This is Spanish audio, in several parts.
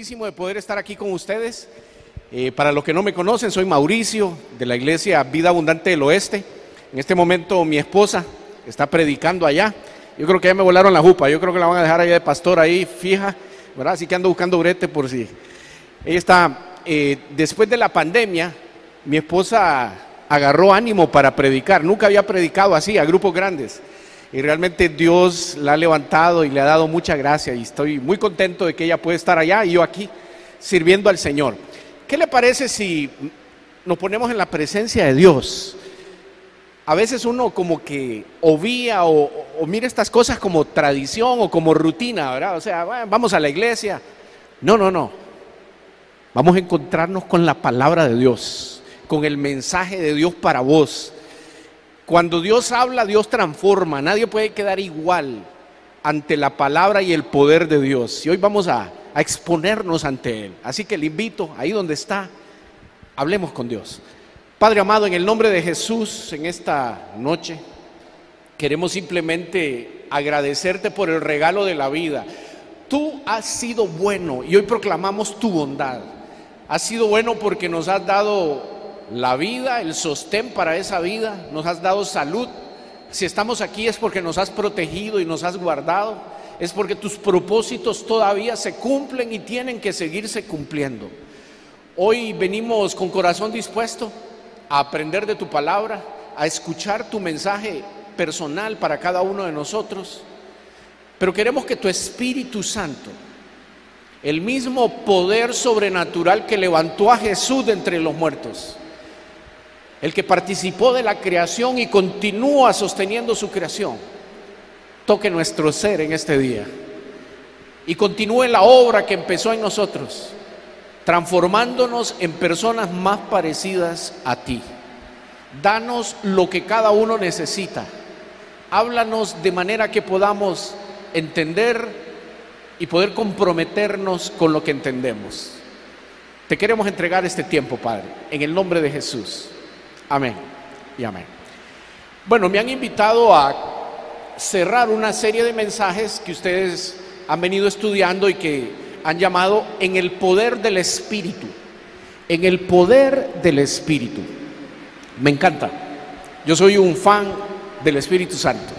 contentísimo de poder estar aquí con ustedes. Eh, para los que no me conocen, soy Mauricio de la iglesia Vida Abundante del Oeste. En este momento mi esposa está predicando allá. Yo creo que ya me volaron la jupa, yo creo que la van a dejar allá de pastor ahí fija, ¿verdad? Así que ando buscando brete por si. Ella está, eh, después de la pandemia, mi esposa agarró ánimo para predicar. Nunca había predicado así a grupos grandes. Y realmente Dios la ha levantado y le ha dado mucha gracia y estoy muy contento de que ella puede estar allá y yo aquí sirviendo al Señor. ¿Qué le parece si nos ponemos en la presencia de Dios? A veces uno como que obvia o, mira estas cosas como tradición o como rutina, ¿verdad? O sea, vamos a la iglesia. No, no, no. Vamos a encontrarnos con la palabra de Dios, con el mensaje de Dios para vos. Cuando Dios habla, Dios transforma. Nadie puede quedar igual ante la palabra y el poder de Dios. Y hoy vamos a, exponernos ante Él. Así que le invito, ahí donde está, hablemos con Dios. Padre amado, en el nombre de Jesús, en esta noche, queremos simplemente agradecerte por el regalo de la vida. Tú has sido bueno y hoy proclamamos tu bondad. Has sido bueno porque nos has dado la vida, el sostén para esa vida, nos has dado salud. Si estamos aquí es porque nos has protegido y nos has guardado, es porque tus propósitos todavía se cumplen y tienen que seguirse cumpliendo. Hoy venimos con corazón dispuesto a aprender de tu palabra, a escuchar tu mensaje personal para cada uno de nosotros, pero queremos que tu Espíritu Santo, el mismo poder sobrenatural que levantó a Jesús de entre los muertos, el que participó de la creación y continúa sosteniendo su creación, toque nuestro ser en este día y continúe la obra que empezó en nosotros, transformándonos en personas más parecidas a ti. Danos lo que cada uno necesita. Háblanos de manera que podamos entender y poder comprometernos con lo que entendemos. Te queremos entregar este tiempo, Padre, en el nombre de Jesús. Amén y amén. Bueno, me han invitado a cerrar una serie de mensajes que ustedes han venido estudiando y que han llamado en el poder del Espíritu. En el poder del Espíritu. Me encanta. Yo soy un fan del Espíritu Santo.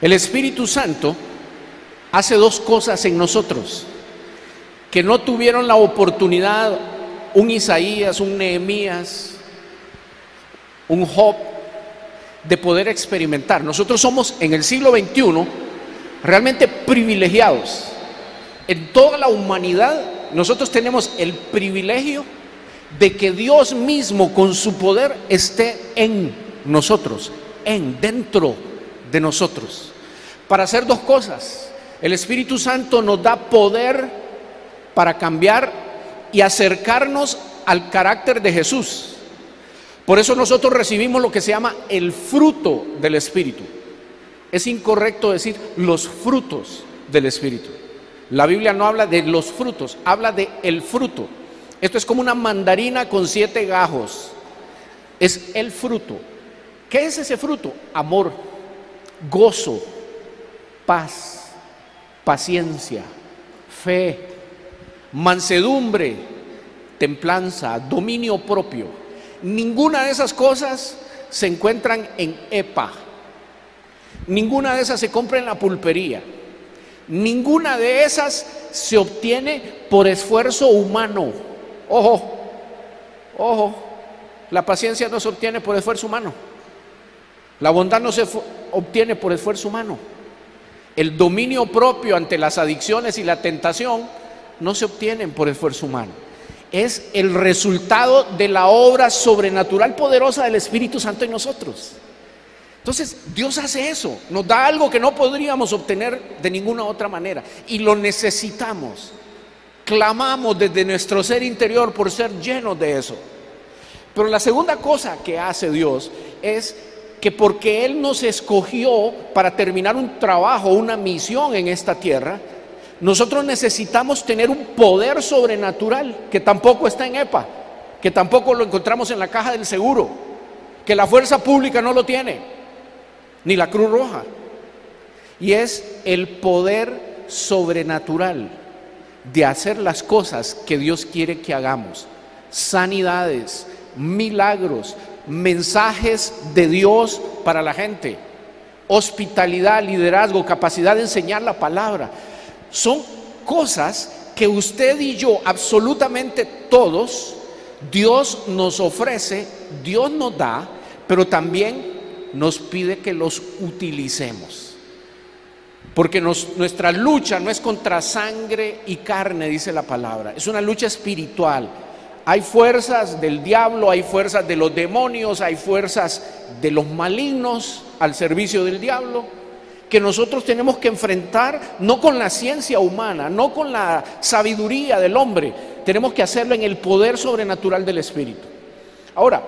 El Espíritu Santo hace dos cosas en nosotros que no tuvieron la oportunidad un Isaías, un Nehemías, un Job de poder experimentar. Nosotros somos en el siglo XXI realmente privilegiados. En toda la humanidad nosotros tenemos el privilegio de que Dios mismo con su poder esté en nosotros, en, dentro de nosotros. Para hacer dos cosas. El Espíritu Santo nos da poder para cambiar y acercarnos al carácter de Jesús. Por eso nosotros recibimos lo que se llama el fruto del Espíritu. Es incorrecto decir los frutos del Espíritu. La Biblia no habla de los frutos, habla de el fruto. Esto es como una mandarina con siete gajos. Es el fruto. ¿Qué es ese fruto? Amor, gozo, paz, paciencia, fe, mansedumbre, templanza, dominio propio. Ninguna de esas cosas se encuentran en EPA. Ninguna de esas se compra en la pulpería. Ninguna de esas se obtiene por esfuerzo humano. Ojo, ojo, la paciencia no se obtiene por esfuerzo humano. La bondad no se obtiene por esfuerzo humano. El dominio propio ante las adicciones y la tentación no se obtienen por esfuerzo humano es el resultado de la obra sobrenatural poderosa del Espíritu Santo en nosotros. Entonces, Dios hace eso, nos da algo que no podríamos obtener de ninguna otra manera y lo necesitamos. Clamamos desde nuestro ser interior por ser llenos de eso. Pero la segunda cosa que hace Dios es que porque Él nos escogió para terminar un trabajo, una misión en esta tierra, nosotros necesitamos tener un poder sobrenatural que tampoco está en EPA, que tampoco lo encontramos en la caja del seguro, que la fuerza pública no lo tiene, ni la Cruz Roja. Y es el poder sobrenatural de hacer las cosas que Dios quiere que hagamos. Sanidades, milagros, mensajes de Dios para la gente, hospitalidad, liderazgo, capacidad de enseñar la palabra. Son cosas que usted y yo, absolutamente todos, Dios nos ofrece, Dios nos da, pero también nos pide que los utilicemos. Porque nuestra lucha no es contra sangre y carne, dice la palabra, es una lucha espiritual. Hay fuerzas del diablo, hay fuerzas de los demonios, hay fuerzas de los malignos al servicio del diablo que nosotros tenemos que enfrentar no con la ciencia humana, no con la sabiduría del hombre, tenemos que hacerlo en el poder sobrenatural del Espíritu. Ahora,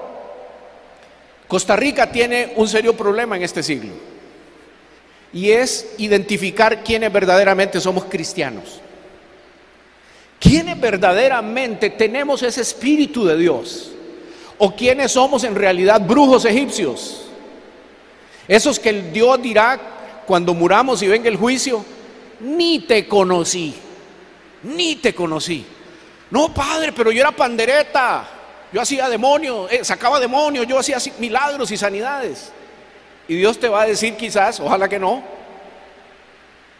Costa Rica tiene un serio problema en este siglo y es identificar quiénes verdaderamente somos cristianos. ¿Quiénes verdaderamente tenemos ese espíritu de Dios? ¿O quiénes somos en realidad brujos egipcios? Esos que el Dios dirá cuando muramos y venga el juicio, ni te conocí, ni te conocí. No, padre, pero yo era pandereta, yo hacía demonios, eh, sacaba demonios, yo hacía milagros y sanidades. Y Dios te va a decir quizás, ojalá que no,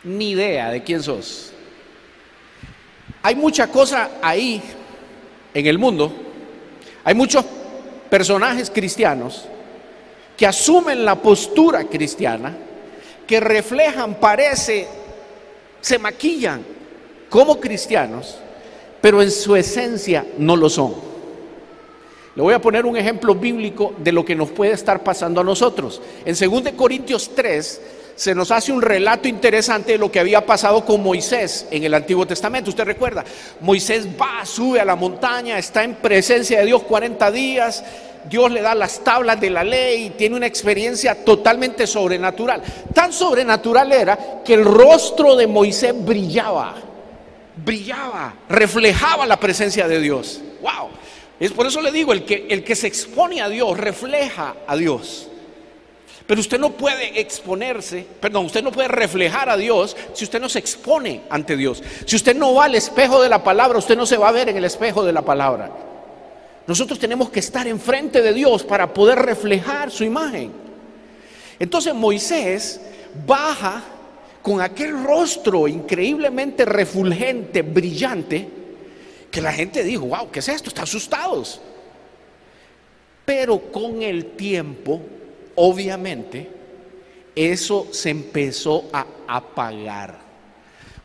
ni idea de quién sos. Hay mucha cosa ahí en el mundo, hay muchos personajes cristianos que asumen la postura cristiana, que reflejan, parece, se maquillan como cristianos, pero en su esencia no lo son. Le voy a poner un ejemplo bíblico de lo que nos puede estar pasando a nosotros. En 2 Corintios 3 se nos hace un relato interesante de lo que había pasado con Moisés en el Antiguo Testamento. Usted recuerda, Moisés va, sube a la montaña, está en presencia de Dios 40 días, Dios le da las tablas de la ley, tiene una experiencia totalmente sobrenatural. Tan sobrenatural era que el rostro de Moisés brillaba, brillaba, reflejaba la presencia de Dios. ¡Wow! Es por eso le digo, el que, el que se expone a Dios refleja a Dios. Pero usted no puede exponerse, perdón, usted no puede reflejar a Dios si usted no se expone ante Dios. Si usted no va al espejo de la palabra, usted no se va a ver en el espejo de la palabra. Nosotros tenemos que estar enfrente de Dios para poder reflejar su imagen. Entonces Moisés baja con aquel rostro increíblemente refulgente, brillante, que la gente dijo, wow, ¿qué es esto? Están asustados. Pero con el tiempo, obviamente, eso se empezó a apagar.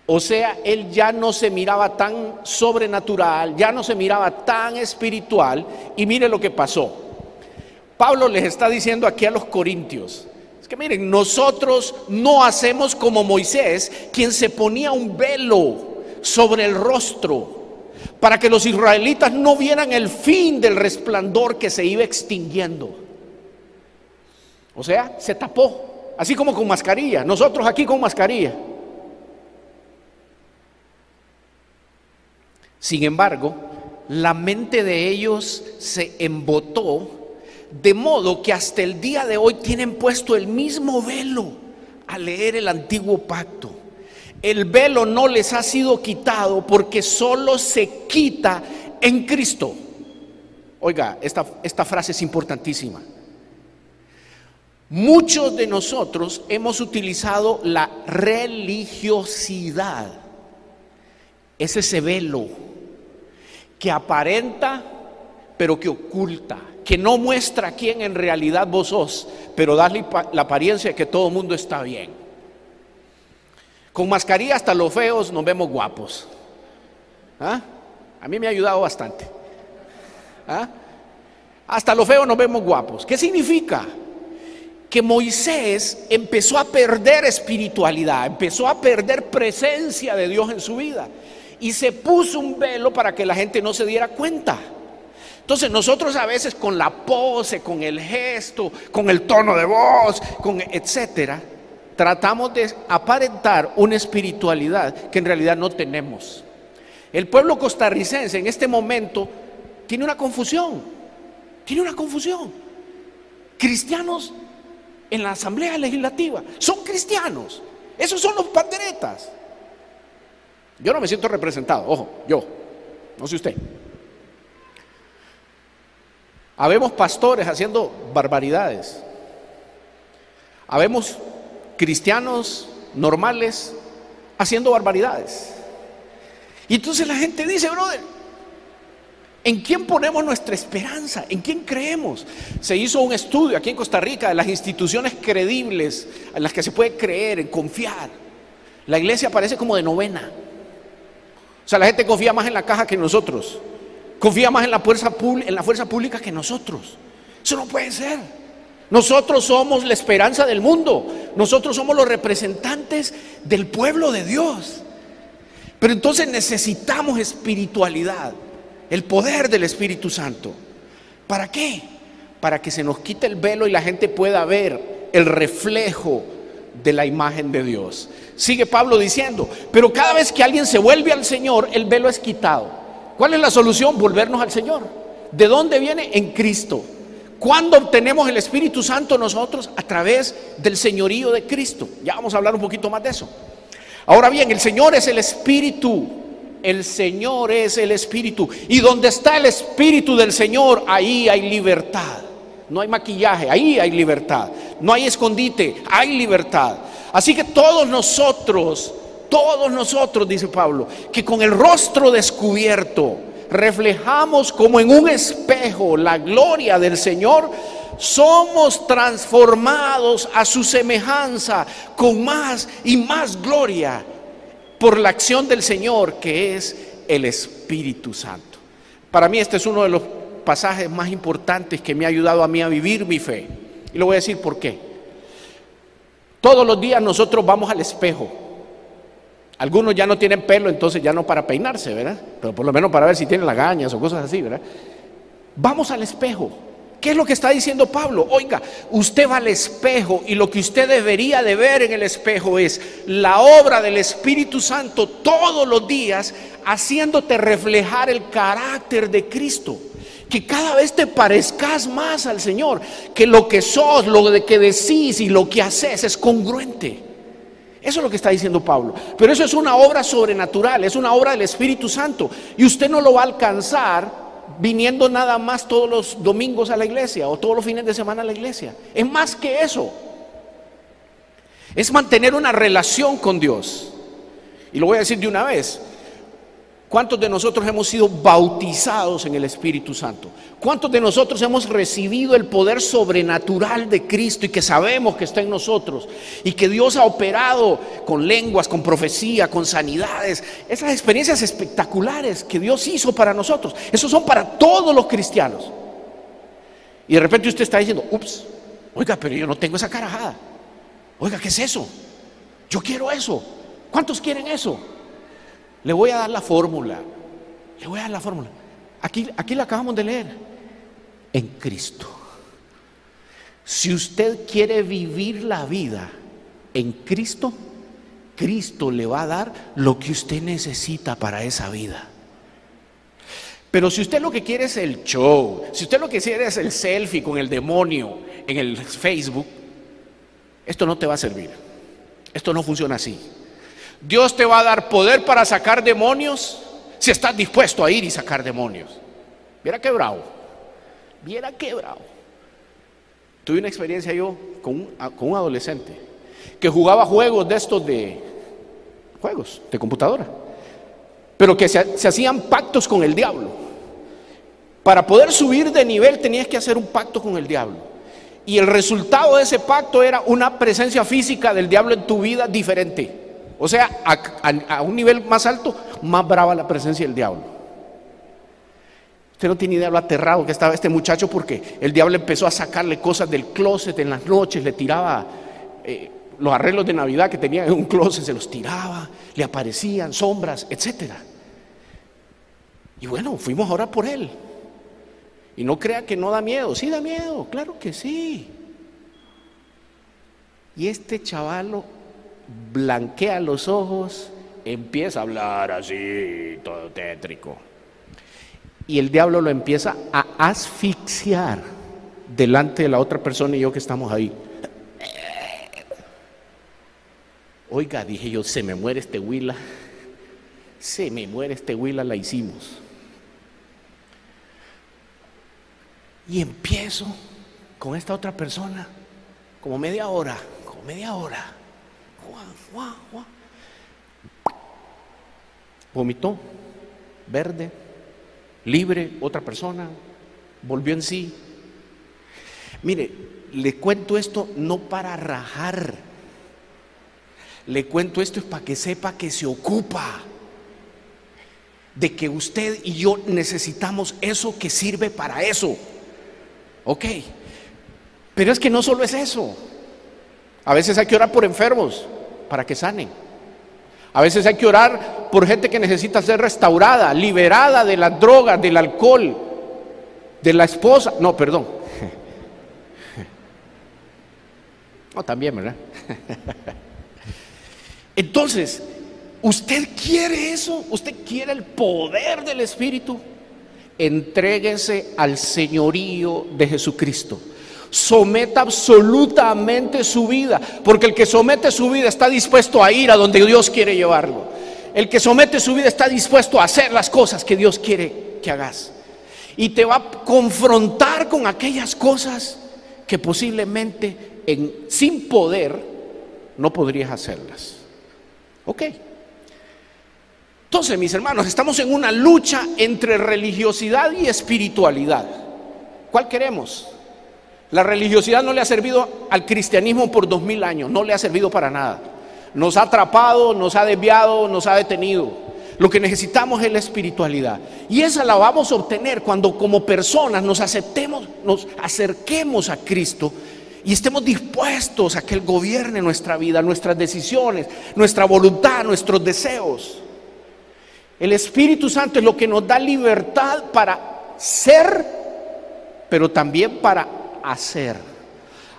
O sea, él ya no se miraba tan sobrenatural, ya no se miraba tan espiritual. Y mire lo que pasó. Pablo les está diciendo aquí a los corintios, es que miren, nosotros no hacemos como Moisés, quien se ponía un velo sobre el rostro para que los israelitas no vieran el fin del resplandor que se iba extinguiendo. O sea, se tapó, así como con mascarilla, nosotros aquí con mascarilla. Sin embargo, la mente de ellos se embotó de modo que hasta el día de hoy tienen puesto el mismo velo al leer el antiguo pacto. El velo no les ha sido quitado porque solo se quita en Cristo. Oiga, esta, esta frase es importantísima. Muchos de nosotros hemos utilizado la religiosidad. Es ese velo que aparenta, pero que oculta, que no muestra quién en realidad vos sos, pero da la apariencia de que todo el mundo está bien. Con mascarilla hasta los feos nos vemos guapos. ¿Ah? A mí me ha ayudado bastante. ¿Ah? Hasta los feos nos vemos guapos. ¿Qué significa? Que Moisés empezó a perder espiritualidad, empezó a perder presencia de Dios en su vida y se puso un velo para que la gente no se diera cuenta. Entonces nosotros a veces con la pose, con el gesto, con el tono de voz, con etcétera, tratamos de aparentar una espiritualidad que en realidad no tenemos. El pueblo costarricense en este momento tiene una confusión, tiene una confusión. Cristianos en la Asamblea Legislativa son cristianos, esos son los panderetas. Yo no me siento representado, ojo, yo, no sé usted. Habemos pastores haciendo barbaridades. Habemos cristianos normales haciendo barbaridades. Y entonces la gente dice, brother, ¿en quién ponemos nuestra esperanza? ¿En quién creemos? Se hizo un estudio aquí en Costa Rica de las instituciones credibles en las que se puede creer, en confiar. La iglesia parece como de novena. O sea, la gente confía más en la caja que nosotros. Confía más en la fuerza, en la fuerza pública que nosotros. Eso no puede ser. Nosotros somos la esperanza del mundo. Nosotros somos los representantes del pueblo de Dios. Pero entonces necesitamos espiritualidad, el poder del Espíritu Santo. ¿Para qué? Para que se nos quite el velo y la gente pueda ver el reflejo de la imagen de Dios. Sigue Pablo diciendo, pero cada vez que alguien se vuelve al Señor, el velo es quitado. ¿Cuál es la solución? Volvernos al Señor. ¿De dónde viene? En Cristo. ¿Cuándo obtenemos el Espíritu Santo nosotros? A través del señorío de Cristo. Ya vamos a hablar un poquito más de eso. Ahora bien, el Señor es el Espíritu. El Señor es el Espíritu. Y donde está el Espíritu del Señor, ahí hay libertad. No hay maquillaje, ahí hay libertad. No hay escondite, hay libertad. Así que todos nosotros, todos nosotros, dice Pablo, que con el rostro descubierto, reflejamos como en un espejo la gloria del Señor, somos transformados a su semejanza con más y más gloria por la acción del Señor que es el Espíritu Santo. Para mí este es uno de los pasajes más importantes que me ha ayudado a mí a vivir mi fe. Y lo voy a decir por qué. Todos los días nosotros vamos al espejo algunos ya no tienen pelo, entonces ya no para peinarse, ¿verdad? Pero por lo menos para ver si tienen lagañas o cosas así, ¿verdad? Vamos al espejo. ¿Qué es lo que está diciendo Pablo? Oiga, usted va al espejo y lo que usted debería de ver en el espejo es la obra del Espíritu Santo todos los días haciéndote reflejar el carácter de Cristo. Que cada vez te parezcas más al Señor, que lo que sos, lo de que decís y lo que haces es congruente. Eso es lo que está diciendo Pablo. Pero eso es una obra sobrenatural, es una obra del Espíritu Santo. Y usted no lo va a alcanzar viniendo nada más todos los domingos a la iglesia o todos los fines de semana a la iglesia. Es más que eso. Es mantener una relación con Dios. Y lo voy a decir de una vez. ¿Cuántos de nosotros hemos sido bautizados en el Espíritu Santo? ¿Cuántos de nosotros hemos recibido el poder sobrenatural de Cristo y que sabemos que está en nosotros? Y que Dios ha operado con lenguas, con profecía, con sanidades. Esas experiencias espectaculares que Dios hizo para nosotros. Esos son para todos los cristianos. Y de repente usted está diciendo, ups, oiga, pero yo no tengo esa carajada. Oiga, ¿qué es eso? Yo quiero eso. ¿Cuántos quieren eso? Le voy a dar la fórmula. Le voy a dar la fórmula. Aquí, aquí la acabamos de leer. En Cristo. Si usted quiere vivir la vida en Cristo, Cristo le va a dar lo que usted necesita para esa vida. Pero si usted lo que quiere es el show, si usted lo que quiere es el selfie con el demonio en el Facebook, esto no te va a servir. Esto no funciona así. Dios te va a dar poder para sacar demonios si estás dispuesto a ir y sacar demonios. Viera qué bravo. Viera qué bravo. Tuve una experiencia yo con un, adolescente que jugaba juegos de estos de juegos de computadora, pero que se hacían pactos con el diablo. Para poder subir de nivel tenías que hacer un pacto con el diablo. Y el resultado de ese pacto era una presencia física del diablo en tu vida diferente. O sea, a, un nivel más alto, más brava la presencia del diablo. Usted no tiene idea lo aterrado que estaba este muchacho porque el diablo empezó a sacarle cosas del closet en las noches, le tiraba eh, los arreglos de Navidad que tenía en un closet, se los tiraba, le aparecían sombras, etc. Y bueno, fuimos a orar por él. Y no crea que no da miedo, sí da miedo, claro que sí. Y este chavalo blanquea los ojos, empieza a hablar así, todo tétrico. Y el diablo lo empieza a asfixiar delante de la otra persona y yo que estamos ahí. Oiga, dije yo, se me muere este huila, se me muere este huila, la hicimos. Y empiezo con esta otra persona, como media hora, como media hora. Vomitó, verde, libre, otra persona, volvió en sí. Mire, le cuento esto no para rajar, le cuento esto es para que sepa que se ocupa de que usted y yo necesitamos eso que sirve para eso. Ok, pero es que no solo es eso. A veces hay que orar por enfermos para que sanen. A veces hay que orar por gente que necesita ser restaurada, liberada de las drogas, del alcohol, de la esposa. No, perdón. No, también, ¿verdad? Entonces, ¿usted quiere eso? ¿Usted quiere el poder del Espíritu? Entréguese al señorío de Jesucristo. Someta absolutamente su vida, porque el que somete su vida está dispuesto a ir a donde Dios quiere llevarlo. El que somete su vida está dispuesto a hacer las cosas que Dios quiere que hagas. Y te va a confrontar con aquellas cosas que posiblemente en, sin poder no podrías hacerlas. ¿Ok? Entonces, mis hermanos, estamos en una lucha entre religiosidad y espiritualidad. ¿Cuál queremos? La religiosidad no le ha servido al cristianismo por dos mil años, no le ha servido para nada. Nos ha atrapado, nos ha desviado, nos ha detenido. Lo que necesitamos es la espiritualidad. Y esa la vamos a obtener cuando como personas nos aceptemos, nos acerquemos a Cristo y estemos dispuestos a que Él gobierne nuestra vida, nuestras decisiones, nuestra voluntad, nuestros deseos. El Espíritu Santo es lo que nos da libertad para ser, pero también para hacer.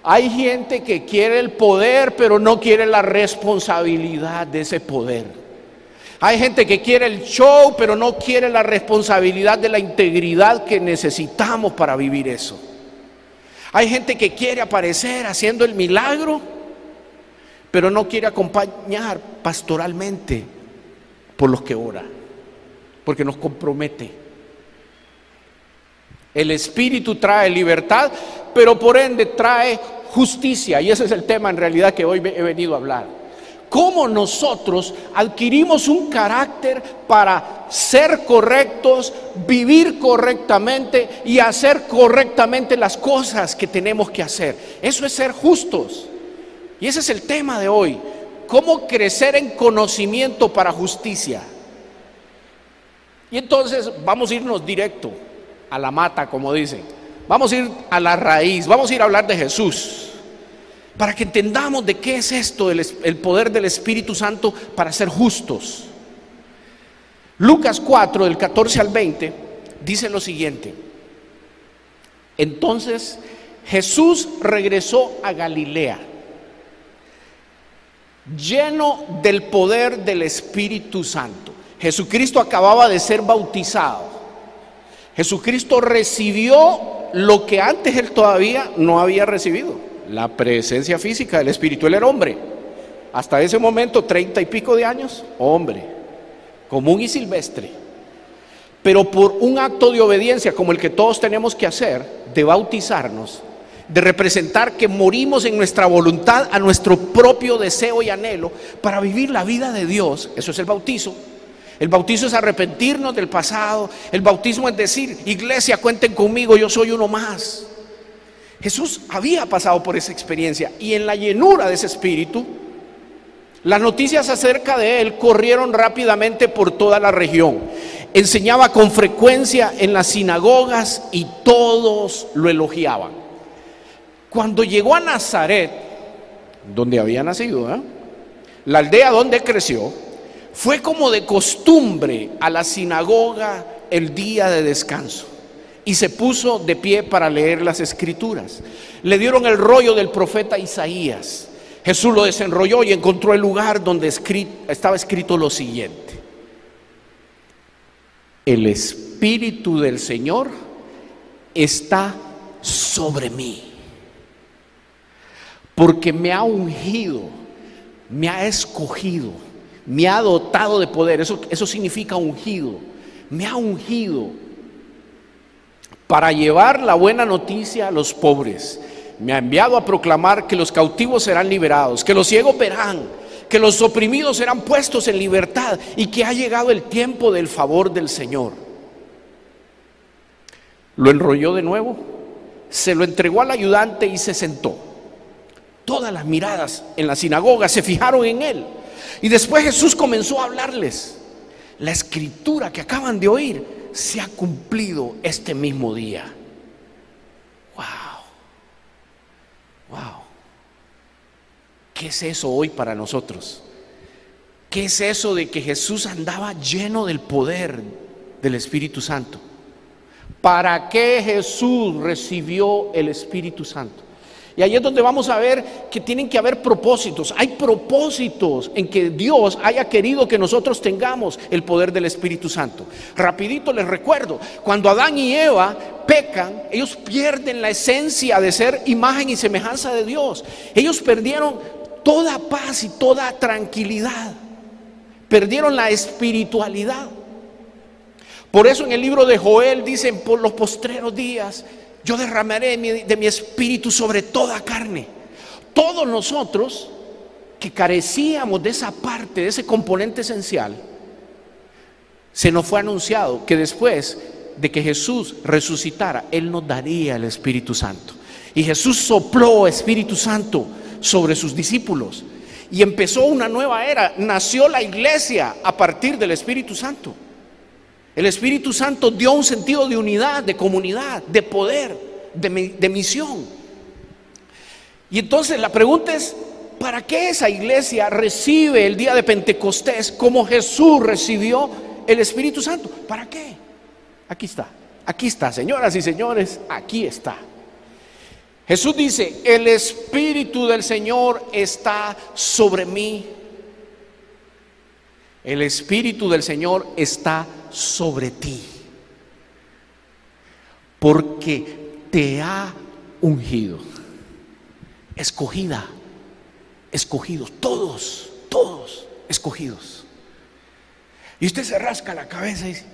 Hay gente que quiere el poder, pero no quiere la responsabilidad de ese poder. Hay gente que quiere el show, pero no quiere la responsabilidad de la integridad que necesitamos para vivir eso. Hay gente que quiere aparecer haciendo el milagro, pero no quiere acompañar pastoralmente por los que ora porque nos compromete. El Espíritu trae libertad, pero por ende trae justicia. Y ese es el tema en realidad que hoy he venido a hablar. ¿Cómo nosotros adquirimos un carácter para ser correctos, vivir correctamente y hacer correctamente las cosas que tenemos que hacer? Eso es ser justos. Y ese es el tema de hoy. ¿Cómo crecer en conocimiento para justicia? Y entonces vamos a irnos directo a la mata, como dicen. Vamos a ir a la raíz, vamos a ir a hablar de Jesús. Para que entendamos de qué es esto, el, poder del Espíritu Santo para ser justos. Lucas 4, del 14 al 20, dice lo siguiente. Entonces Jesús regresó a Galilea, lleno del poder del Espíritu Santo. Jesucristo acababa de ser bautizado. Jesucristo recibió lo que antes él todavía no había recibido, la presencia física del Espíritu. Él era hombre. Hasta ese momento, treinta y pico de años, hombre, común y silvestre. Pero por un acto de obediencia como el que todos tenemos que hacer, de bautizarnos, de representar que morimos en nuestra voluntad a nuestro propio deseo y anhelo para vivir la vida de Dios, eso es el bautizo, el bautismo es arrepentirnos del pasado. El bautismo es decir, iglesia, cuenten conmigo, yo soy uno más. Jesús había pasado por esa experiencia y en la llenura de ese espíritu, las noticias acerca de él corrieron rápidamente por toda la región. Enseñaba con frecuencia en las sinagogas y todos lo elogiaban. Cuando llegó a Nazaret, donde había nacido, ¿eh? la aldea donde creció, fue como de costumbre a la sinagoga el día de descanso y se puso de pie para leer las escrituras. Le dieron el rollo del profeta Isaías. Jesús lo desenrolló y encontró el lugar donde estaba escrito lo siguiente. El Espíritu del Señor está sobre mí, porque me ha ungido, me ha escogido Me ha dotado de poder. Eso, eso significa ungido. Me ha ungido para llevar la buena noticia a los pobres. Me ha enviado a proclamar que los cautivos serán liberados, que los ciegos verán, que los oprimidos serán puestos en libertad y que ha llegado el tiempo del favor del Señor. Lo enrolló de nuevo, se lo entregó al ayudante y se sentó. Todas las miradas en la sinagoga se fijaron en él. Y después Jesús comenzó a hablarles. La escritura que acaban de oír se ha cumplido este mismo día. Wow. Wow. ¿Qué es eso hoy para nosotros? ¿Qué es eso de que Jesús andaba lleno del poder del Espíritu Santo? ¿Para qué Jesús recibió el Espíritu Santo? Y ahí es donde vamos a ver que tienen que haber propósitos. Hay propósitos en que Dios haya querido que nosotros tengamos el poder del Espíritu Santo. Rapidito les recuerdo, cuando Adán y Eva pecan, ellos pierden la esencia de ser imagen y semejanza de Dios. Ellos perdieron toda paz y toda tranquilidad. Perdieron la espiritualidad. Por eso en el libro de Joel dicen, por los postreros días, yo derramaré de mi, espíritu sobre toda carne. Todos nosotros que carecíamos de esa parte, de ese componente esencial, se nos fue anunciado que después de que Jesús resucitara, Él nos daría el Espíritu Santo. Y Jesús sopló Espíritu Santo sobre sus discípulos. Y empezó una nueva era. Nació la iglesia a partir del Espíritu Santo. El Espíritu Santo dio un sentido de unidad, de comunidad, de poder, de, misión. Y entonces la pregunta es, ¿para qué esa iglesia recibe el día de Pentecostés como Jesús recibió el Espíritu Santo? ¿Para qué? Aquí está, aquí está, señoras y señores, aquí está. Jesús dice, el Espíritu del Señor está sobre mí. El Espíritu del Señor está sobre ti, porque te ha ungido, escogida, escogidos, todos, todos escogidos. Y usted se rasca la cabeza y dice,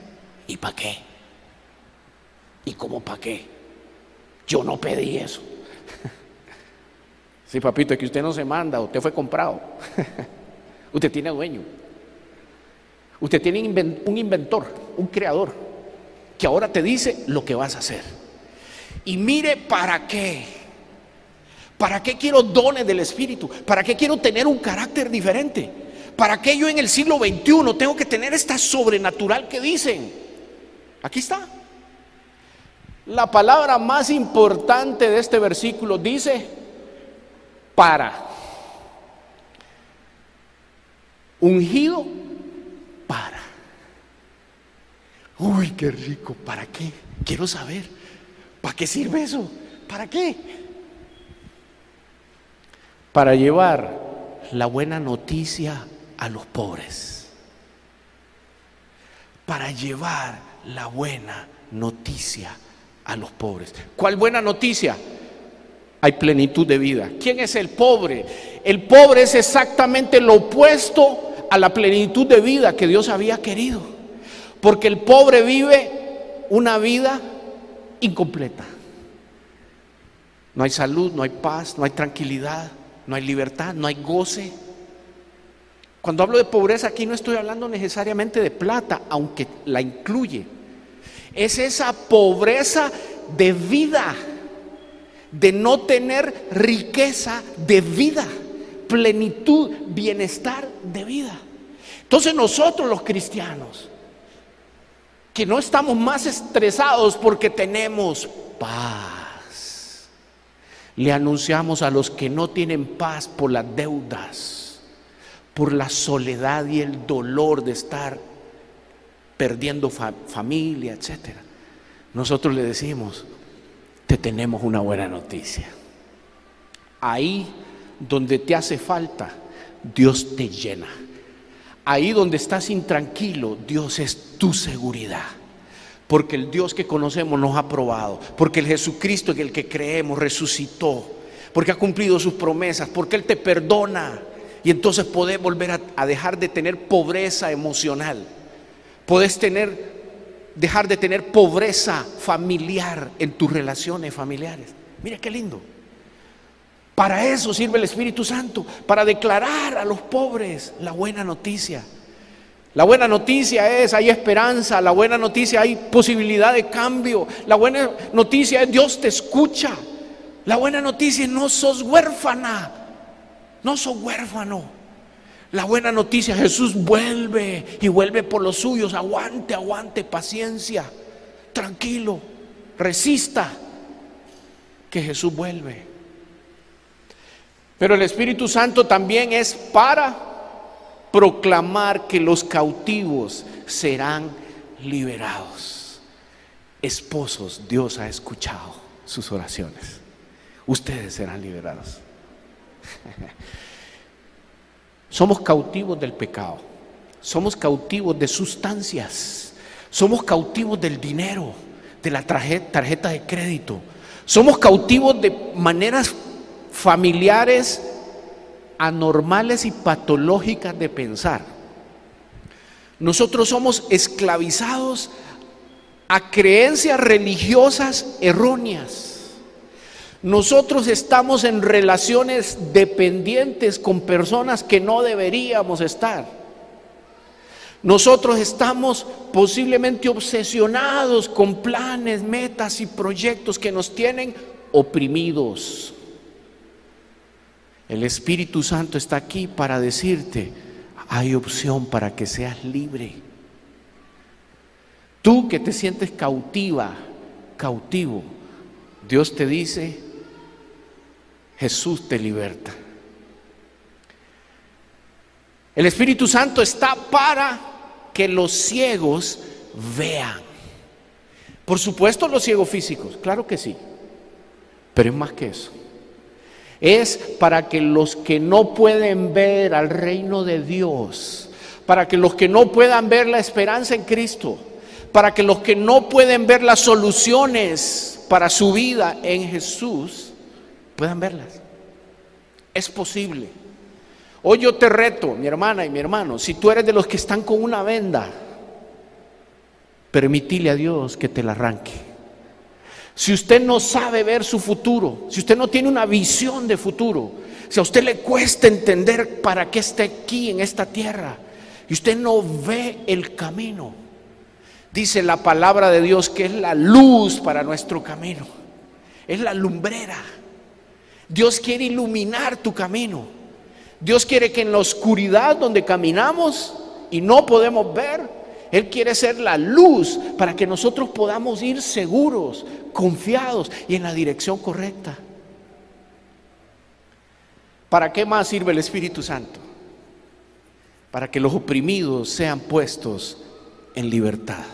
¿y para qué? ¿Y cómo para qué? Yo no pedí eso. Sí, papito, es que usted no se manda, usted fue comprado. usted tiene dueño. Usted tiene un inventor, un creador, que ahora te dice lo que vas a hacer. Y mire para qué. ¿Para qué quiero dones del Espíritu? ¿Para qué quiero tener un carácter diferente? ¿Para qué yo en el siglo XXI tengo que tener esta sobrenatural que dicen? Aquí está. La palabra más importante de este versículo dice para. Ungido para. Uy, qué rico, ¿para qué? Quiero saber, ¿para qué sirve eso? ¿Para qué? Para llevar la buena noticia a los pobres. Para llevar la buena noticia a los pobres. ¿Cuál buena noticia? Hay plenitud de vida. ¿Quién es el pobre? El pobre es exactamente lo opuesto a la plenitud de vida que Dios había querido. Porque el pobre vive una vida incompleta. No hay salud, no hay paz, no hay tranquilidad, no hay libertad, no hay goce. Cuando hablo de pobreza aquí no estoy hablando necesariamente de plata, aunque la incluye. Es esa pobreza de vida, de no tener riqueza de vida plenitud, bienestar de vida. Entonces nosotros los cristianos, que no estamos más estresados porque tenemos paz, le anunciamos a los que no tienen paz por las deudas, por la soledad y el dolor de estar perdiendo familia, etc. Nosotros le decimos, te tenemos una buena noticia. Ahí donde te hace falta, Dios te llena. Ahí donde estás intranquilo, Dios es tu seguridad. Porque el Dios que conocemos nos ha probado. Porque el Jesucristo en el que creemos resucitó. Porque ha cumplido sus promesas. Porque Él te perdona. Y entonces podés volver a, dejar de tener pobreza emocional. Podés tener, dejar de tener pobreza familiar en tus relaciones familiares. Mira qué lindo. Para eso sirve el Espíritu Santo, para declarar a los pobres la buena noticia. La buena noticia es, hay esperanza, la buena noticia hay posibilidad de cambio, la buena noticia es Dios te escucha, la buena noticia es no sos huérfana, no sos huérfano. La buena noticia, Jesús vuelve y vuelve por los suyos, aguante, aguante, paciencia, tranquilo, resista, que Jesús vuelve. Pero el Espíritu Santo también es para proclamar que los cautivos serán liberados. Esposos, Dios ha escuchado sus oraciones. Ustedes serán liberados. Somos cautivos del pecado. Somos cautivos de sustancias. Somos cautivos del dinero, de la tarjeta de crédito. Somos cautivos de maneras familiares anormales y patológicas de pensar. Nosotros somos esclavizados a creencias religiosas erróneas. Nosotros estamos en relaciones dependientes con personas que no deberíamos estar. Nosotros estamos posiblemente obsesionados con planes, metas y proyectos que nos tienen oprimidos. El Espíritu Santo está aquí para decirte, hay opción para que seas libre. Tú que te sientes cautiva, cautivo, Dios te dice, Jesús te liberta. El Espíritu Santo está para que los ciegos vean. Por supuesto los ciegos físicos, claro que sí, pero es más que eso es para que los que no pueden ver al reino de Dios, para que los que no puedan ver la esperanza en Cristo, para que los que no pueden ver las soluciones para su vida en Jesús, puedan verlas. Es posible. Hoy yo te reto, mi hermana y mi hermano, si tú eres de los que están con una venda, permitile a Dios que te la arranque. Si usted no sabe ver su futuro, si usted no tiene una visión de futuro, si a usted le cuesta entender para qué está aquí en esta tierra y usted no ve el camino, dice la palabra de Dios que es la luz para nuestro camino, es la lumbrera. Dios quiere iluminar tu camino. Dios quiere que en la oscuridad donde caminamos y no podemos ver, Él quiere ser la luz para que nosotros podamos ir seguros, confiados y en la dirección correcta. ¿Para qué más sirve el Espíritu Santo? Para que los oprimidos sean puestos en libertad.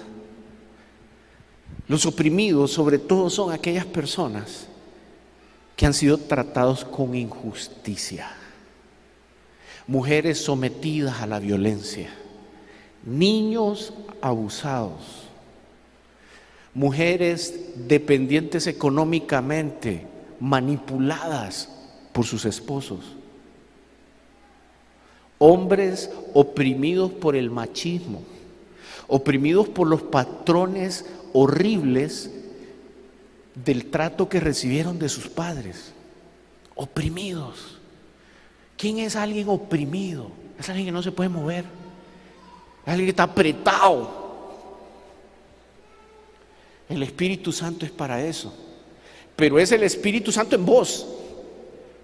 Los oprimidos sobre todo son aquellas personas que han sido tratados con injusticia. Mujeres sometidas a la violencia. Niños abusados mujeres dependientes económicamente, manipuladas por sus esposos, hombres oprimidos por el machismo, oprimidos por los patrones horribles del trato que recibieron de sus padres, oprimidos. ¿Quién es alguien oprimido? Es alguien que no se puede mover, alguien que está apretado el Espíritu Santo es para eso. Pero es el Espíritu Santo en vos,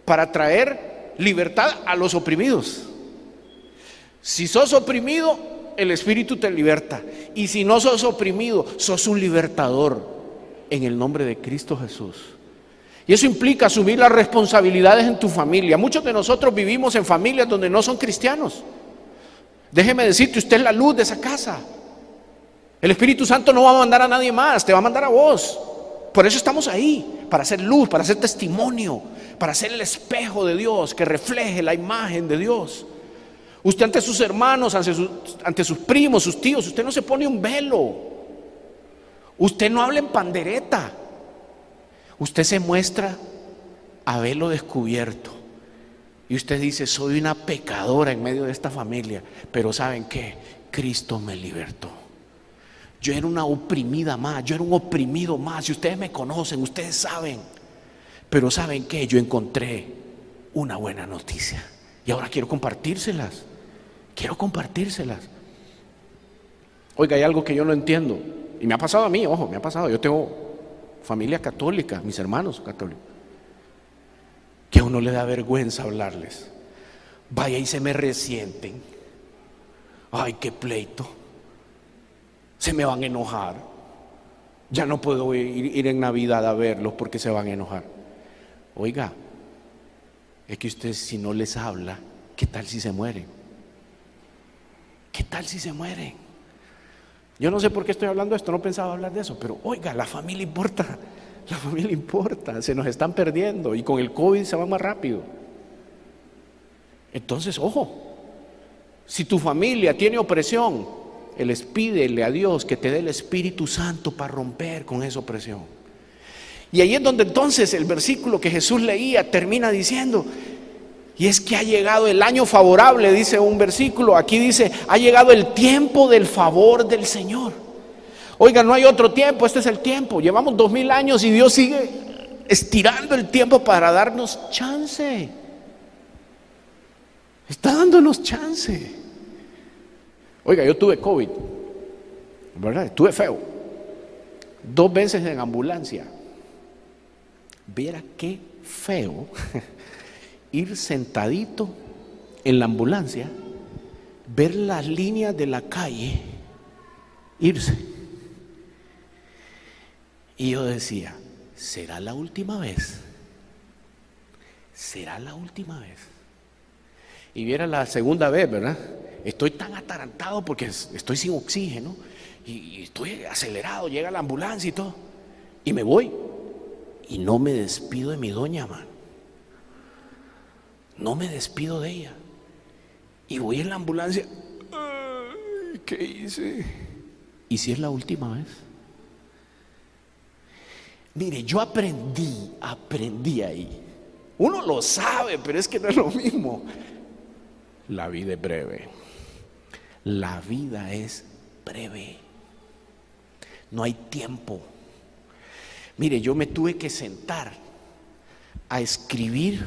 para traer libertad a los oprimidos. Si sos oprimido, el Espíritu te liberta. Y si no sos oprimido, sos un libertador en el nombre de Cristo Jesús. Y eso implica asumir las responsabilidades en tu familia. Muchos de nosotros vivimos en familias donde no son cristianos. Déjeme decirte, usted es la luz de esa casa. El Espíritu Santo no va a mandar a nadie más, te va a mandar a vos. Por eso estamos ahí, para hacer luz, para hacer testimonio, para ser el espejo de Dios que refleje la imagen de Dios. Usted ante sus hermanos, ante sus, primos, sus tíos, usted no se pone un velo. Usted no habla en pandereta. Usted se muestra a velo descubierto. Y usted dice, soy una pecadora en medio de esta familia, pero ¿saben qué? Cristo me libertó. Yo era una oprimida más, yo era un oprimido más. Si ustedes me conocen, ustedes saben. Pero ¿saben qué? Yo encontré una buena noticia. Y ahora quiero compartírselas. Quiero compartírselas. Oiga, hay algo que yo no entiendo. Y me ha pasado a mí, ojo, me ha pasado. Yo tengo familia católica, mis hermanos católicos. Que a uno le da vergüenza hablarles. Vaya y se me resienten. Ay, qué pleito. Se me van a enojar. Ya no puedo ir, en Navidad a verlos porque se van a enojar. Oiga, es que usted si no les habla, ¿qué tal si se mueren? ¿Qué tal si se mueren? Yo no sé por qué estoy hablando de esto, no pensaba hablar de eso, pero oiga, la familia importa, la familia importa, se nos están perdiendo y con el COVID se va más rápido. Entonces, ojo, si tu familia tiene opresión, les pídele a Dios que te dé el Espíritu Santo para romper con esa opresión. Y ahí es donde entonces el versículo que Jesús leía termina diciendo, y es que ha llegado el año favorable, dice un versículo, aquí dice, ha llegado el tiempo del favor del Señor. Oiga, no hay otro tiempo, este es el tiempo. Llevamos dos mil años y Dios sigue estirando el tiempo para darnos chance. Está dándonos chance. Oiga, yo tuve COVID, ¿verdad? Estuve feo. Dos veces en ambulancia. Viera qué feo ir sentadito en la ambulancia, ver las líneas de la calle, irse. Y yo decía, ¿será la última vez? ¿Será la última vez? Y viera la segunda vez, ¿verdad? Estoy tan atarantado porque estoy sin oxígeno y estoy acelerado, llega la ambulancia y todo. Y me voy. Y no me despido de mi doña, man. No me despido de ella. Y voy en la ambulancia. ¿Qué hice? ¿Y si es la última vez? Mire, yo aprendí, aprendí ahí. Uno lo sabe, pero es que no es lo mismo. La vida es breve. La vida es breve. No hay tiempo. Mire, yo me tuve que sentar a escribir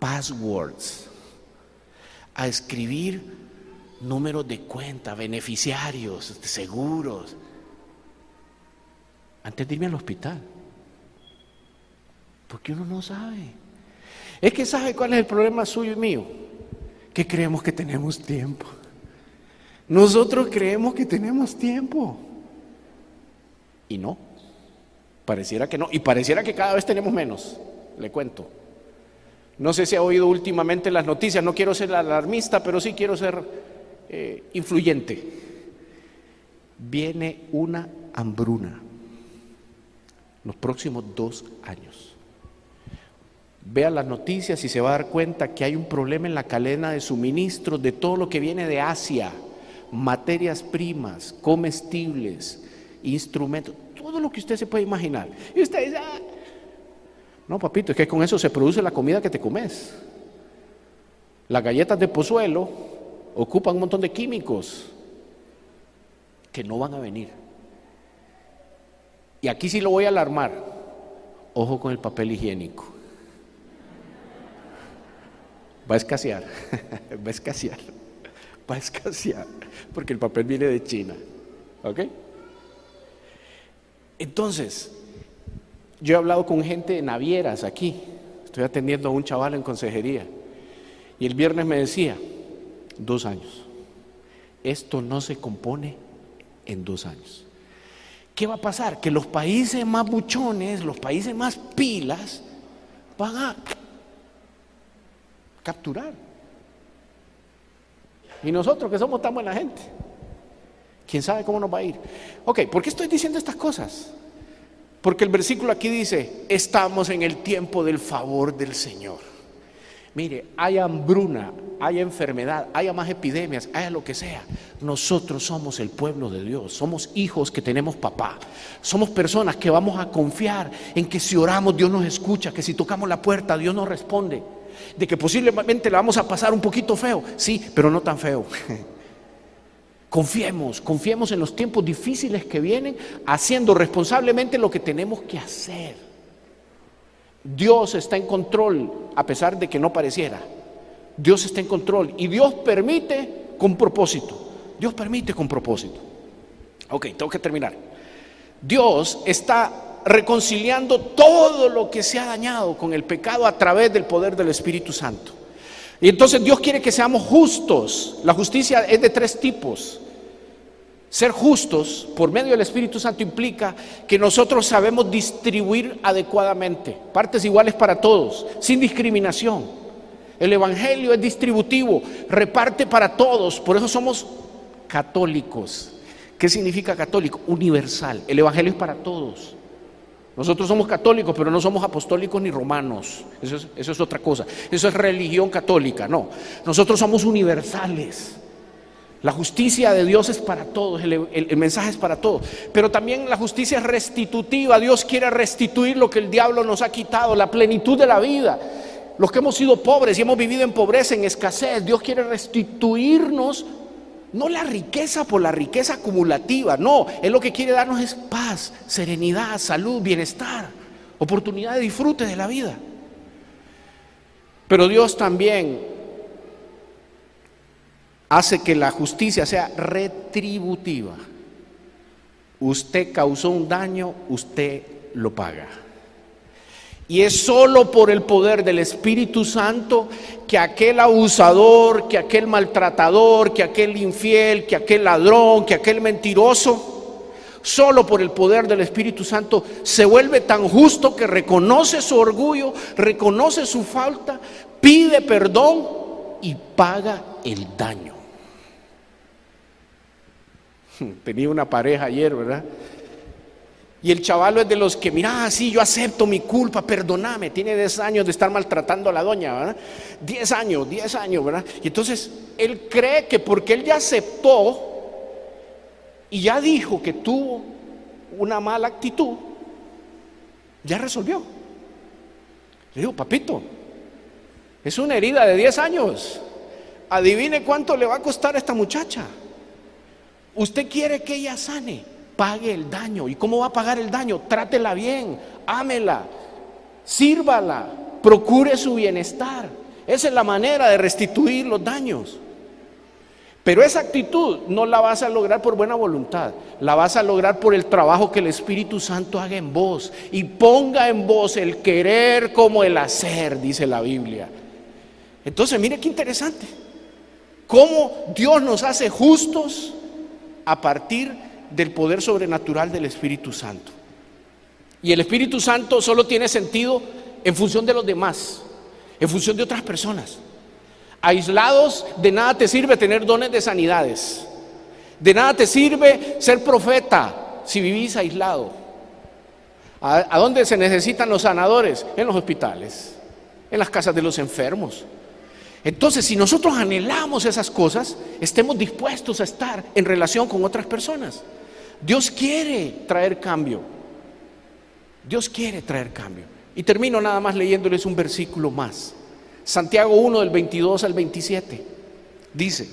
passwords, a escribir números de cuenta, beneficiarios, seguros, antes de irme al hospital. Porque uno no sabe. Es que sabe cuál es el problema suyo y mío. Que creemos que tenemos tiempo. Nosotros creemos que tenemos tiempo. Y no. Pareciera que no. Y pareciera que cada vez tenemos menos. Le cuento. No sé si ha oído últimamente las noticias, no quiero ser alarmista, pero sí quiero ser eh, influyente. Viene una hambruna los próximos dos años. Vea las noticias y se va a dar cuenta que hay un problema en la cadena de suministro de todo lo que viene de Asia, materias primas, comestibles, instrumentos, todo lo que usted se puede imaginar. Y usted dice, ah, no, papito, es que con eso se produce la comida que te comes. Las galletas de pozuelo ocupan un montón de químicos que no van a venir. Y aquí sí lo voy a alarmar. Ojo con el papel higiénico. Va a escasear, va a escasear, va a escasear, porque el papel viene de China. ¿Ok? Entonces, yo he hablado con gente de navieras aquí, estoy atendiendo a un chaval en consejería, y el viernes me decía, dos años, esto no se compone en dos años. ¿Qué va a pasar? Que los países más buchones, los países más pilas, van a capturar. Y nosotros que somos tan buena gente, ¿quién sabe cómo nos va a ir? Ok, ¿por qué estoy diciendo estas cosas? Porque el versículo aquí dice, estamos en el tiempo del favor del Señor. Mire, hay hambruna, hay enfermedad, haya más epidemias, haya lo que sea. Nosotros somos el pueblo de Dios, somos hijos que tenemos papá. Somos personas que vamos a confiar en que si oramos Dios nos escucha, que si tocamos la puerta Dios nos responde. De que posiblemente la vamos a pasar un poquito feo, sí, pero no tan feo. Confiemos, confiemos en los tiempos difíciles que vienen, haciendo responsablemente lo que tenemos que hacer. Dios está en control, a pesar de que no pareciera. Dios está en control y Dios permite con propósito. Dios permite con propósito. Ok, tengo que terminar. Dios está reconciliando todo lo que se ha dañado con el pecado a través del poder del Espíritu Santo. Y entonces Dios quiere que seamos justos. La justicia es de tres tipos. Ser justos por medio del Espíritu Santo implica que nosotros sabemos distribuir adecuadamente, partes iguales para todos, sin discriminación. El Evangelio es distributivo, reparte para todos, por eso somos católicos. ¿Qué significa católico? Universal. El Evangelio es para todos. Nosotros somos católicos, pero no somos apostólicos ni romanos. Eso es, otra cosa. Eso es religión católica. No. Nosotros somos universales. La justicia de Dios es para todos, el, mensaje es para todos. Pero también la justicia es restitutiva. Dios quiere restituir lo que el diablo nos ha quitado, la plenitud de la vida. Los que hemos sido pobres y hemos vivido en pobreza, en escasez, Dios quiere restituirnos no la riqueza por la riqueza acumulativa, no, Él lo que quiere darnos es paz, serenidad, salud, bienestar, oportunidad de disfrute de la vida. Pero Dios también hace que la justicia sea retributiva. Usted causó un daño, usted lo paga. Y es solo por el poder del Espíritu Santo que aquel abusador, que aquel maltratador, que aquel infiel, que aquel ladrón, que aquel mentiroso, solo por el poder del Espíritu Santo se vuelve tan justo que reconoce su orgullo, reconoce su falta, pide perdón y paga el daño. Tenía una pareja ayer, ¿verdad? Y el chavalo es de los que, mira, sí, yo acepto mi culpa, perdóname. Tiene 10 años de estar maltratando a la doña, ¿verdad? 10 años, 10 años, ¿verdad? Y entonces él cree que porque él ya aceptó y ya dijo que tuvo una mala actitud, ya resolvió. Le digo, papito, es una herida de 10 años. Adivine cuánto le va a costar a esta muchacha. Usted quiere que ella sane pague el daño. ¿Y cómo va a pagar el daño? Trátela bien, ámela, sírvala, procure su bienestar. Esa es la manera de restituir los daños. Pero esa actitud no la vas a lograr por buena voluntad, la vas a lograr por el trabajo que el Espíritu Santo haga en vos y ponga en vos el querer como el hacer, dice la Biblia. Entonces, mire qué interesante. Cómo Dios nos hace justos a partir del poder sobrenatural del Espíritu Santo. Y el Espíritu Santo solo tiene sentido en función de los demás, en función de otras personas. Aislados, de nada te sirve tener dones de sanidades. De nada te sirve ser profeta si vivís aislado. ¿A, dónde se necesitan los sanadores? En los hospitales, en las casas de los enfermos. Entonces, si nosotros anhelamos esas cosas, estemos dispuestos a estar en relación con otras personas. Dios quiere traer cambio. Dios quiere traer cambio. Y termino nada más leyéndoles un versículo más. Santiago 1 del 22 al 27. Dice,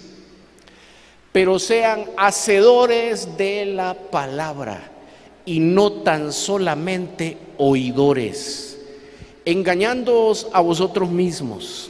pero sean hacedores de la palabra y no tan solamente oidores, engañándoos a vosotros mismos.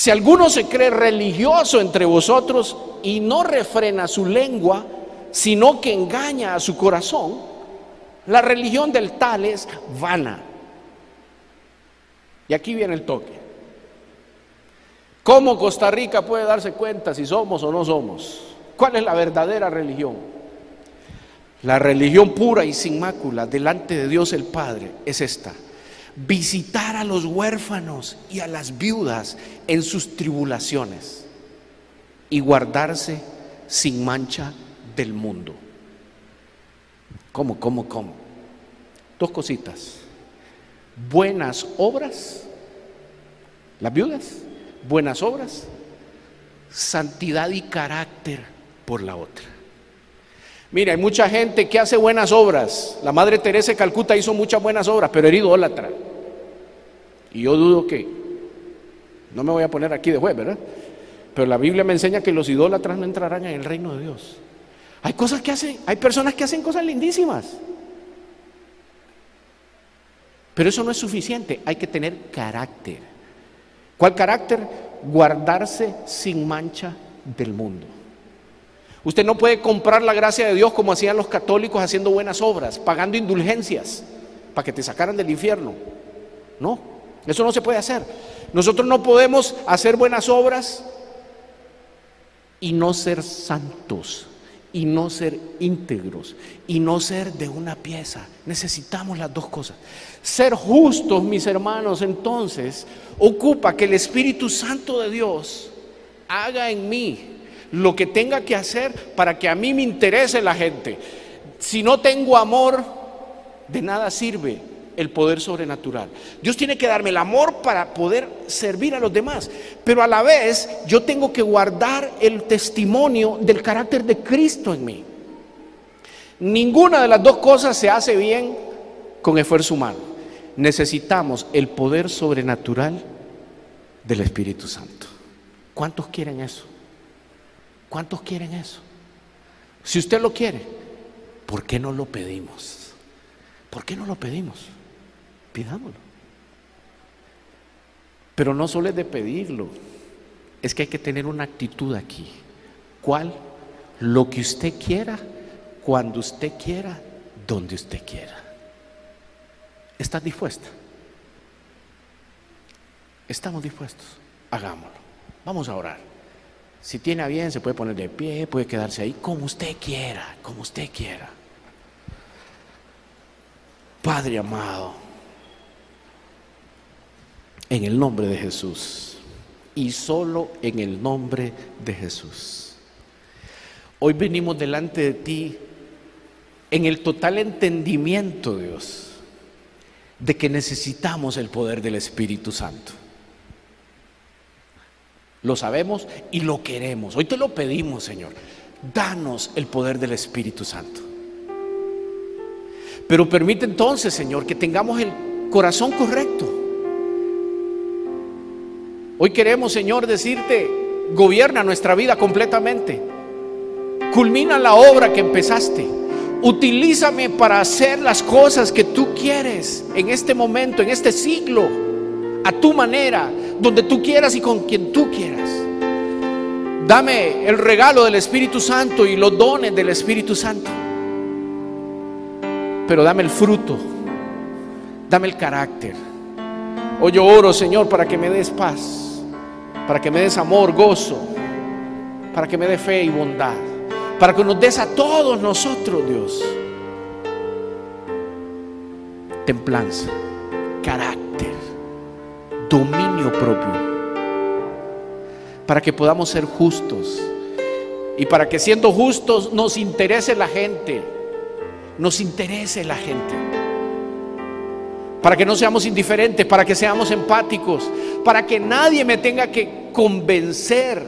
Si alguno se cree religioso entre vosotros y no refrena su lengua, sino que engaña a su corazón, la religión del tal es vana. Y aquí viene el toque. ¿Cómo Costa Rica puede darse cuenta si somos o no somos? ¿Cuál es la verdadera religión? La religión pura y sin mácula delante de Dios el Padre es esta visitar a los huérfanos y a las viudas en sus tribulaciones. y guardarse sin mancha del mundo. ¿Cómo, cómo, cómo? Dos cositas. Buenas obras, las viudas, buenas obras, santidad y carácter por la otra. Mira, hay mucha gente que hace buenas obras. La Madre Teresa de Calcuta hizo muchas buenas obras, pero era idólatra. Y yo dudo que, no me voy a poner aquí de juez, ¿verdad? Pero la Biblia me enseña que los idólatras no entrarán en el reino de Dios. Hay cosas que hacen, hay personas que hacen cosas lindísimas. Pero eso no es suficiente, hay que tener carácter. ¿Cuál carácter? Guardarse sin mancha del mundo. Usted no puede comprar la gracia de Dios como hacían los católicos haciendo buenas obras, pagando indulgencias para que te sacaran del infierno. No, eso no se puede hacer. Nosotros no podemos hacer buenas obras y no ser santos, y no ser íntegros, y no ser de una pieza. Necesitamos las dos cosas. Ser justos, mis hermanos, entonces, ocupa que el Espíritu Santo de Dios haga en mí lo que tenga que hacer para que a mí me interese la gente. Si no tengo amor, de nada sirve el poder sobrenatural. Dios tiene que darme el amor para poder servir a los demás, pero a la vez yo tengo que guardar el testimonio del carácter de Cristo en mí. Ninguna de las dos cosas se hace bien con esfuerzo humano. Necesitamos el poder sobrenatural del Espíritu Santo. ¿Cuántos quieren eso? ¿Cuántos quieren eso? Si usted lo quiere, ¿por qué no lo pedimos? ¿Por qué no lo pedimos? Pidámoslo. Pero no solo es de pedirlo, es que hay que tener una actitud aquí. ¿Cuál? Lo que usted quiera, cuando usted quiera, donde usted quiera. ¿Estás dispuesta? Estamos dispuestos. Hagámoslo. Vamos a orar. Si tiene a bien, se puede poner de pie, puede quedarse ahí, como usted quiera, como usted quiera. Padre amado, en el nombre de Jesús y solo en el nombre de Jesús. Hoy venimos delante de ti en el total entendimiento, Dios, de que necesitamos el poder del Espíritu Santo. Lo sabemos y lo queremos. Hoy te lo pedimos, Señor. Danos el poder del Espíritu Santo. Pero permite entonces, Señor, que tengamos el corazón correcto. Hoy queremos, Señor, decirte, gobierna nuestra vida completamente. Culmina la obra que empezaste. Utilízame para hacer las cosas que tú quieres en este momento, en este siglo, a tu manera, donde tú quieras y con quien tú quieras. Dame el regalo del Espíritu Santo y los dones del Espíritu Santo. Pero dame el fruto, dame el carácter. Hoy yo oro, Señor, para que me des paz para que me des amor, gozo, para que me des fe y bondad, para que nos des a todos nosotros, Dios, templanza, carácter, dominio propio, para que podamos ser justos y para que siendo justos nos interese la gente, nos interese la gente para que no seamos indiferentes, para que seamos empáticos, para que nadie me tenga que convencer,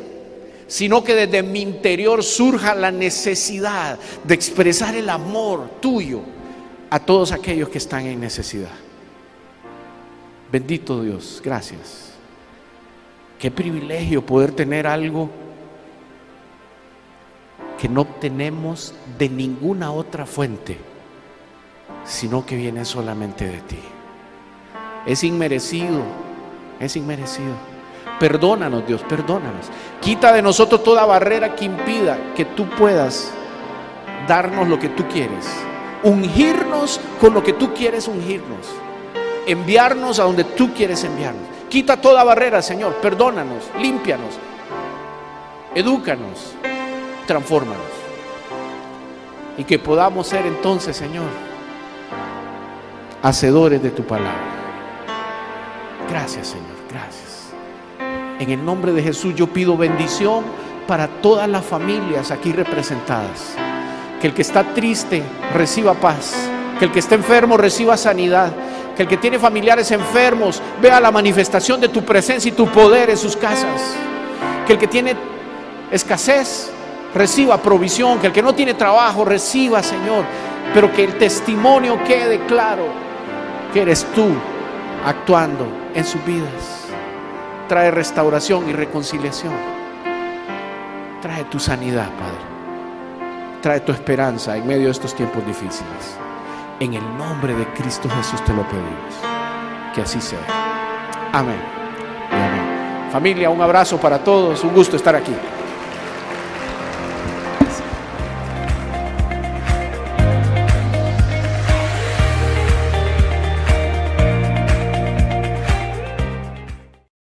sino que desde mi interior surja la necesidad de expresar el amor tuyo a todos aquellos que están en necesidad. Bendito Dios, gracias. Qué privilegio poder tener algo que no obtenemos de ninguna otra fuente, sino que viene solamente de ti. Es inmerecido, es inmerecido. Perdónanos, Dios, perdónanos. Quita de nosotros toda barrera que impida que tú puedas darnos lo que tú quieres. Ungirnos con lo que tú quieres ungirnos. Enviarnos a donde tú quieres enviarnos. Quita toda barrera, Señor. Perdónanos, límpianos. Edúcanos, transfórmanos. Y que podamos ser entonces, Señor, hacedores de tu palabra. Gracias, Señor, gracias. En el nombre de Jesús yo pido bendición para todas las familias aquí representadas. Que el que está triste reciba paz, que el que está enfermo reciba sanidad, que el que tiene familiares enfermos vea la manifestación de tu presencia y tu poder en sus casas, que el que tiene escasez reciba provisión, que el que no tiene trabajo reciba, Señor, pero que el testimonio quede claro que eres tú actuando en sus vidas. Trae restauración y reconciliación. Trae tu sanidad, Padre. Trae tu esperanza en medio de estos tiempos difíciles. En el nombre de Cristo Jesús te lo pedimos. Que así sea. Amén. Amén. Familia, un abrazo para todos. Un gusto estar aquí.